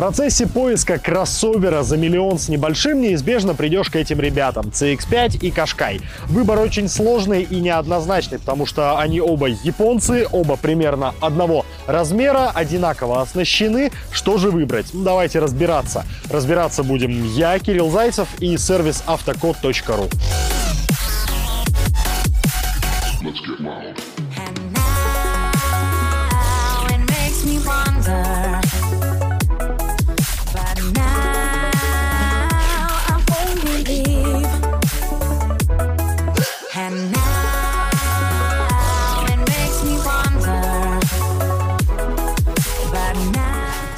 процессе поиска кроссовера за миллион с небольшим неизбежно придешь к этим ребятам CX-5 и Кашкай. Выбор очень сложный и неоднозначный, потому что они оба японцы, оба примерно одного размера, одинаково оснащены. Что же выбрать? Ну, давайте разбираться. Разбираться будем я, Кирилл Зайцев и сервис автокод.ру.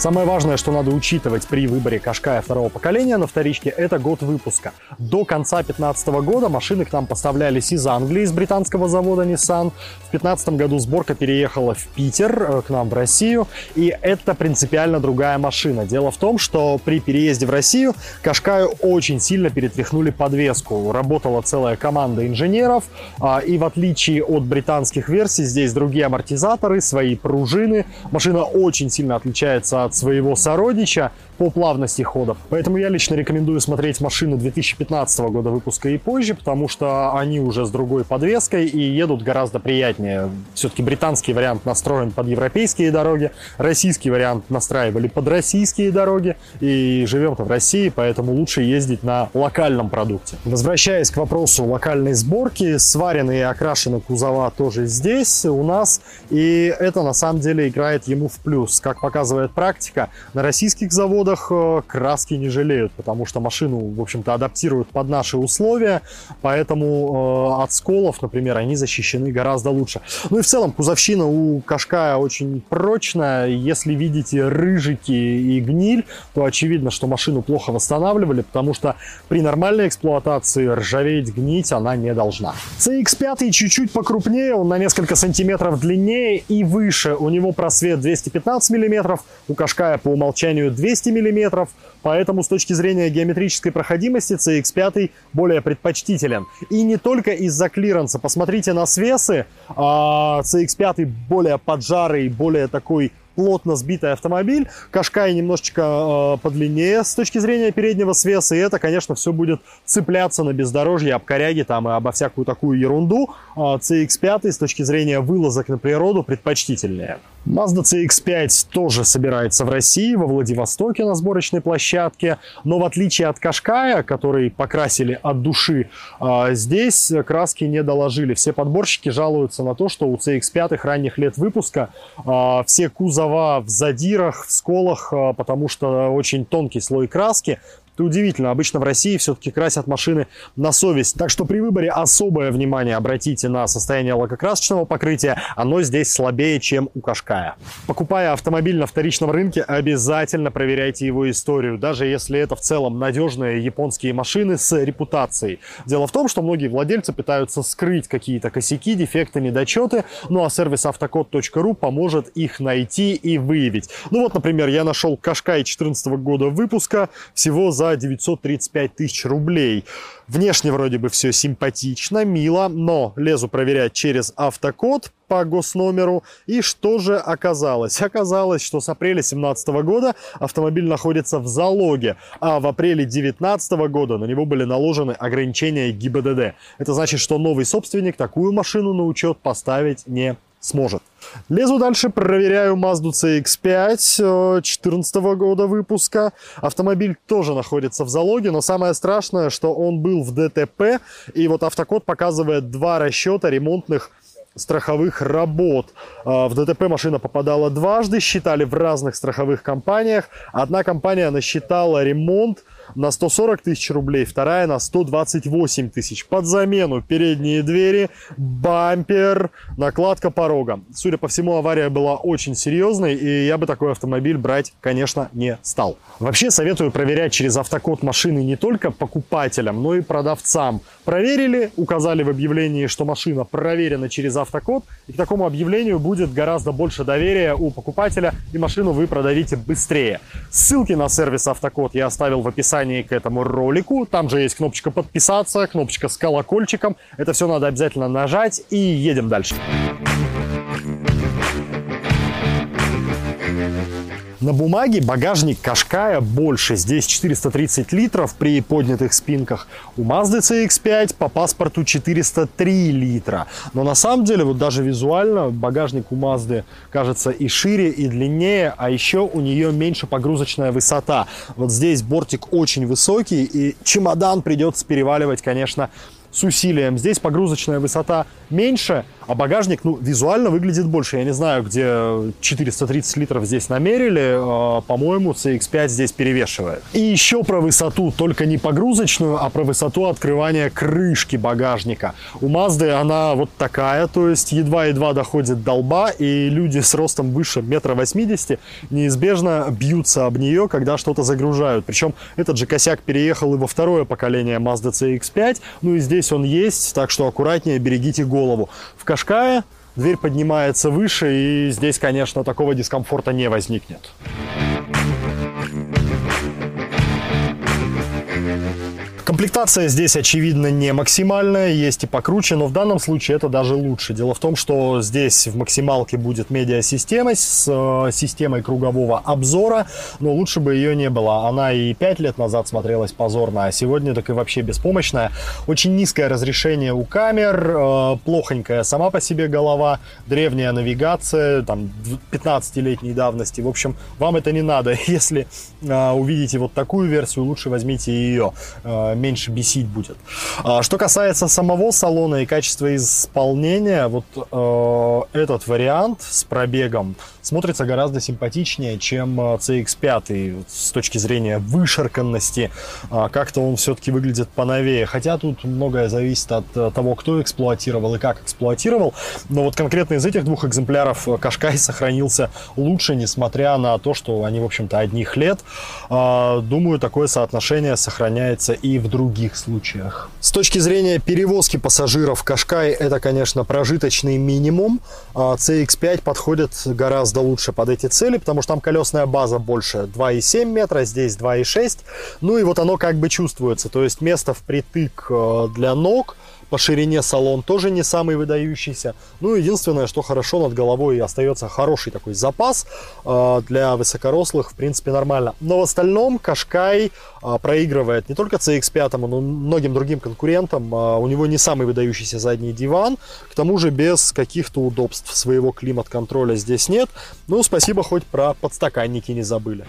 Самое важное, что надо учитывать при выборе Кашкая второго поколения на вторичке, это год выпуска. До конца 2015 года машины к нам поставлялись из Англии, из британского завода Nissan. В 2015 году сборка переехала в Питер, э, к нам в Россию, и это принципиально другая машина. Дело в том, что при переезде в Россию Кашкаю очень сильно перетряхнули подвеску. Работала целая команда инженеров, а, и в отличие от британских версий, здесь другие амортизаторы, свои пружины. Машина очень сильно отличается от от своего сородича по плавности ходов. Поэтому я лично рекомендую смотреть машину 2015 года выпуска и позже, потому что они уже с другой подвеской и едут гораздо приятнее. Все-таки британский вариант настроен под европейские дороги, российский вариант настраивали под российские дороги, и живем-то в России, поэтому лучше ездить на локальном продукте. Возвращаясь к вопросу локальной сборки, сварены и окрашены кузова тоже здесь у нас, и это на самом деле играет ему в плюс. Как показывает практика, практика. На российских заводах э, краски не жалеют, потому что машину, в общем-то, адаптируют под наши условия, поэтому э, от сколов, например, они защищены гораздо лучше. Ну и в целом кузовщина у Кашкая очень прочная. Если видите рыжики и гниль, то очевидно, что машину плохо восстанавливали, потому что при нормальной эксплуатации ржаветь, гнить она не должна. CX-5 чуть-чуть покрупнее, он на несколько сантиметров длиннее и выше. У него просвет 215 миллиметров, у Кашкая по умолчанию 200 мм, поэтому с точки зрения геометрической проходимости CX5 более предпочтителен. И не только из-за клиренса. Посмотрите на свесы, а, CX5 более поджарый, более такой плотно сбитый автомобиль. Кашкай немножечко э, подлиннее с точки зрения переднего свеса. И это, конечно, все будет цепляться на бездорожье, об коряги там и обо всякую такую ерунду. Э, CX-5 с точки зрения вылазок на природу предпочтительнее. Mazda CX-5 тоже собирается в России, во Владивостоке на сборочной площадке. Но в отличие от Кашкая, который покрасили от души, э, здесь краски не доложили. Все подборщики жалуются на то, что у CX-5 ранних лет выпуска э, все кузовы кузова в задирах, в сколах, а, потому что очень тонкий слой краски. Это удивительно. Обычно в России все-таки красят машины на совесть. Так что при выборе особое внимание обратите на состояние лакокрасочного покрытия. Оно здесь слабее, чем у Кашкая. Покупая автомобиль на вторичном рынке, обязательно проверяйте его историю, даже если это в целом надежные японские машины с репутацией. Дело в том, что многие владельцы пытаются скрыть какие-то косяки, дефекты, недочеты, ну а сервис автокод.ру поможет их найти и выявить. Ну вот, например, я нашел Кашкай 2014 года выпуска всего за за 935 тысяч рублей. Внешне вроде бы все симпатично, мило, но лезу проверять через автокод по госномеру. И что же оказалось? Оказалось, что с апреля 2017 года автомобиль находится в залоге, а в апреле 2019 года на него были наложены ограничения ГИБДД. Это значит, что новый собственник такую машину на учет поставить не сможет. Лезу дальше, проверяю Mazda CX-5 2014 года выпуска. Автомобиль тоже находится в залоге, но самое страшное, что он был в ДТП, и вот автокод показывает два расчета ремонтных страховых работ. А, в ДТП машина попадала дважды, считали в разных страховых компаниях. Одна компания насчитала ремонт на 140 тысяч рублей, вторая на 128 тысяч. Под замену передние двери, бампер, накладка порога. Судя по всему, авария была очень серьезной, и я бы такой автомобиль брать, конечно, не стал. Вообще советую проверять через автокод машины не только покупателям, но и продавцам. Проверили, указали в объявлении, что машина проверена через автокод, и к такому объявлению будет гораздо больше доверия у покупателя, и машину вы продадите быстрее. Ссылки на сервис автокод я оставил в описании описании к этому ролику. Там же есть кнопочка подписаться, кнопочка с колокольчиком. Это все надо обязательно нажать и едем дальше. На бумаге багажник Кашкая больше. Здесь 430 литров при поднятых спинках. У Mazda CX-5 по паспорту 403 литра. Но на самом деле, вот даже визуально, багажник у Mazda кажется и шире, и длиннее, а еще у нее меньше погрузочная высота. Вот здесь бортик очень высокий, и чемодан придется переваливать, конечно, с усилием. Здесь погрузочная высота меньше, а багажник, ну, визуально выглядит больше. Я не знаю, где 430 литров здесь намерили. А, по-моему, CX-5 здесь перевешивает. И еще про высоту, только не погрузочную, а про высоту открывания крышки багажника. У Mazda она вот такая, то есть едва-едва доходит до лба, и люди с ростом выше метра восьмидесяти неизбежно бьются об нее, когда что-то загружают. Причем этот же косяк переехал и во второе поколение Mazda CX-5, ну и здесь он есть, так что аккуратнее берегите голову. В Кашкае дверь поднимается выше, и здесь, конечно, такого дискомфорта не возникнет. Комплектация здесь, очевидно, не максимальная, есть и покруче, но в данном случае это даже лучше. Дело в том, что здесь в максималке будет медиасистема с э, системой кругового обзора, но лучше бы ее не было. Она и 5 лет назад смотрелась позорно, а сегодня так и вообще беспомощная. Очень низкое разрешение у камер, э, плохонькая сама по себе голова, древняя навигация, там 15-летней давности. В общем, вам это не надо. Если э, увидите вот такую версию, лучше возьмите ее меньше бесить будет. А, что касается самого салона и качества исполнения, вот э, этот вариант с пробегом смотрится гораздо симпатичнее, чем CX-5 э, с точки зрения вышарканности. А, как-то он все-таки выглядит поновее. Хотя тут многое зависит от э, того, кто эксплуатировал и как эксплуатировал. Но вот конкретно из этих двух экземпляров Кашкай сохранился лучше, несмотря на то, что они, в общем-то, одних лет. А, думаю, такое соотношение сохраняется и в других случаях. С точки зрения перевозки пассажиров, Кашкай это, конечно, прожиточный минимум. CX-5 а подходит гораздо лучше под эти цели, потому что там колесная база больше 2,7 метра, здесь 2,6. Ну и вот оно как бы чувствуется, то есть место впритык э, для ног, по ширине салон тоже не самый выдающийся. Ну, единственное, что хорошо над головой остается хороший такой запас. Э, для высокорослых, в принципе, нормально. Но в остальном Кашкай э, проигрывает не только CX-5, но и многим другим конкурентам. Э, у него не самый выдающийся задний диван. К тому же без каких-то удобств своего климат-контроля здесь нет. Ну, спасибо, хоть про подстаканники не забыли.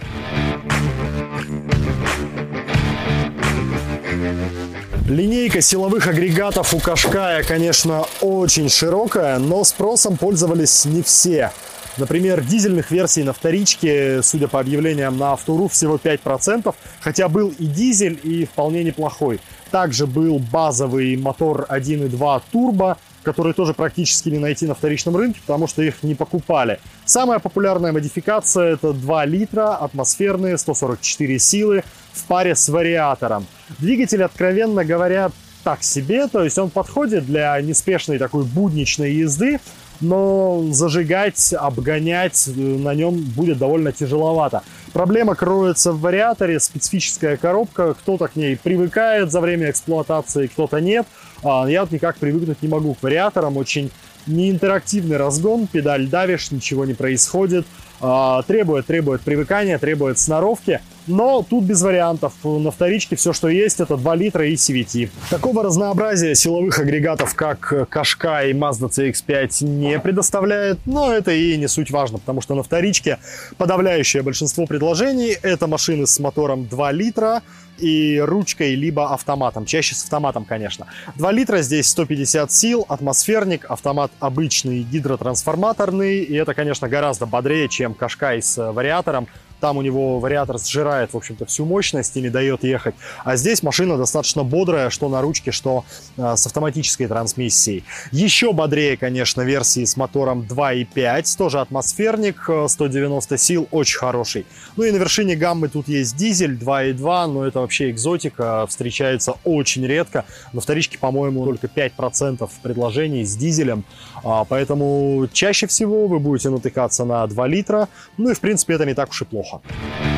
Линейка силовых агрегатов у Кашкая, конечно, очень широкая, но спросом пользовались не все. Например, дизельных версий на вторичке, судя по объявлениям на Автору, всего 5%, хотя был и дизель, и вполне неплохой. Также был базовый мотор 1.2 турбо, который тоже практически не найти на вторичном рынке, потому что их не покупали. Самая популярная модификация это 2 литра, атмосферные, 144 силы, в паре с вариатором. Двигатель, откровенно говоря, так себе, то есть он подходит для неспешной такой будничной езды, но зажигать, обгонять э, на нем будет довольно тяжеловато. Проблема кроется в вариаторе, специфическая коробка, кто-то к ней привыкает за время эксплуатации, кто-то нет. А я вот никак привыкнуть не могу к вариаторам, очень неинтерактивный разгон, педаль давишь, ничего не происходит, а, требует, требует привыкания, требует сноровки. Но тут без вариантов. На вторичке все, что есть, это 2 литра и CVT. Такого разнообразия силовых агрегатов, как Кашка и Mazda CX-5 не предоставляет, но это и не суть важно, потому что на вторичке подавляющее большинство предложений это машины с мотором 2 литра, и ручкой, либо автоматом. Чаще с автоматом, конечно. 2 литра, здесь 150 сил, атмосферник, автомат обычный, гидротрансформаторный. И это, конечно, гораздо бодрее, чем Кашкай с вариатором. Там у него вариатор сжирает, в общем-то, всю мощность и не дает ехать. А здесь машина достаточно бодрая, что на ручке, что э, с автоматической трансмиссией. Еще бодрее, конечно, версии с мотором 2.5, тоже атмосферник, 190 сил, очень хороший. Ну и на вершине гаммы тут есть дизель 2.2, но это вообще экзотика, встречается очень редко. На вторичке, по-моему, только 5% предложений с дизелем, а, поэтому чаще всего вы будете натыкаться на 2 литра, ну и в принципе это не так уж и плохо. Hoffman.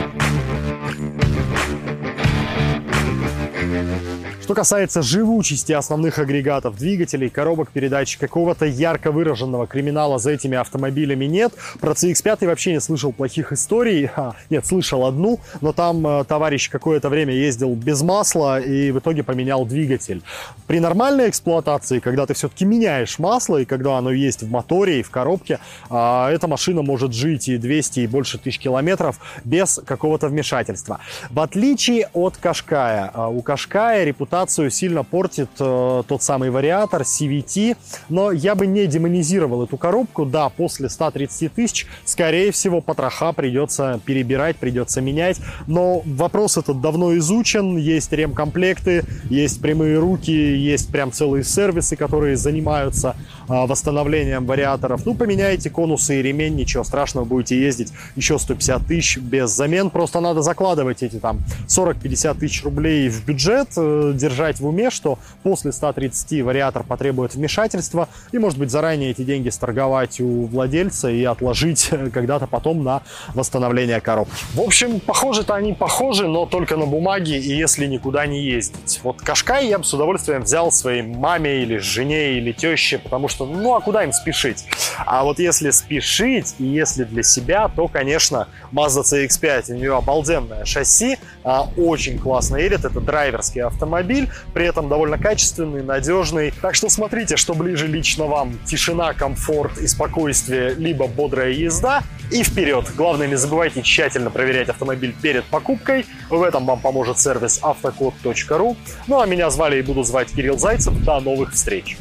Что касается живучести основных агрегатов двигателей, коробок передач, какого-то ярко выраженного криминала за этими автомобилями нет. Про CX-5 вообще не слышал плохих историй. А, нет, слышал одну, но там э, товарищ какое-то время ездил без масла и в итоге поменял двигатель. При нормальной эксплуатации, когда ты все-таки меняешь масло и когда оно есть в моторе и в коробке, э, эта машина может жить и 200 и больше тысяч километров без какого-то вмешательства. В отличие от Кашкая, э, у Кашкая репутацию сильно портит э, тот самый вариатор CVT, но я бы не демонизировал эту коробку. Да, после 130 тысяч, скорее всего, потроха придется перебирать, придется менять, но вопрос этот давно изучен, есть ремкомплекты, есть прямые руки, есть прям целые сервисы, которые занимаются восстановлением вариаторов. Ну, поменяйте конусы и ремень, ничего страшного, будете ездить еще 150 тысяч без замен. Просто надо закладывать эти там 40-50 тысяч рублей в бюджет, э, держать в уме, что после 130 вариатор потребует вмешательства, и, может быть, заранее эти деньги сторговать у владельца и отложить когда-то потом на восстановление коробки. В общем, похожи-то они похожи, но только на бумаге и если никуда не ездить. Вот Кашкай я бы с удовольствием взял своей маме или жене или теще, потому что, ну, а куда им спешить? А вот если спешить и если для себя, то, конечно, Mazda CX-5, у нее обалденное шасси, а, очень классно едет, это драйверский автомобиль, при этом довольно качественный, надежный. Так что смотрите, что ближе лично вам. Тишина, комфорт и спокойствие, либо бодрая езда и вперед. Главное, не забывайте тщательно проверять автомобиль перед покупкой. В этом вам поможет сервис автокод.ру. Ну а меня звали и буду звать Кирилл Зайцев. До новых встреч!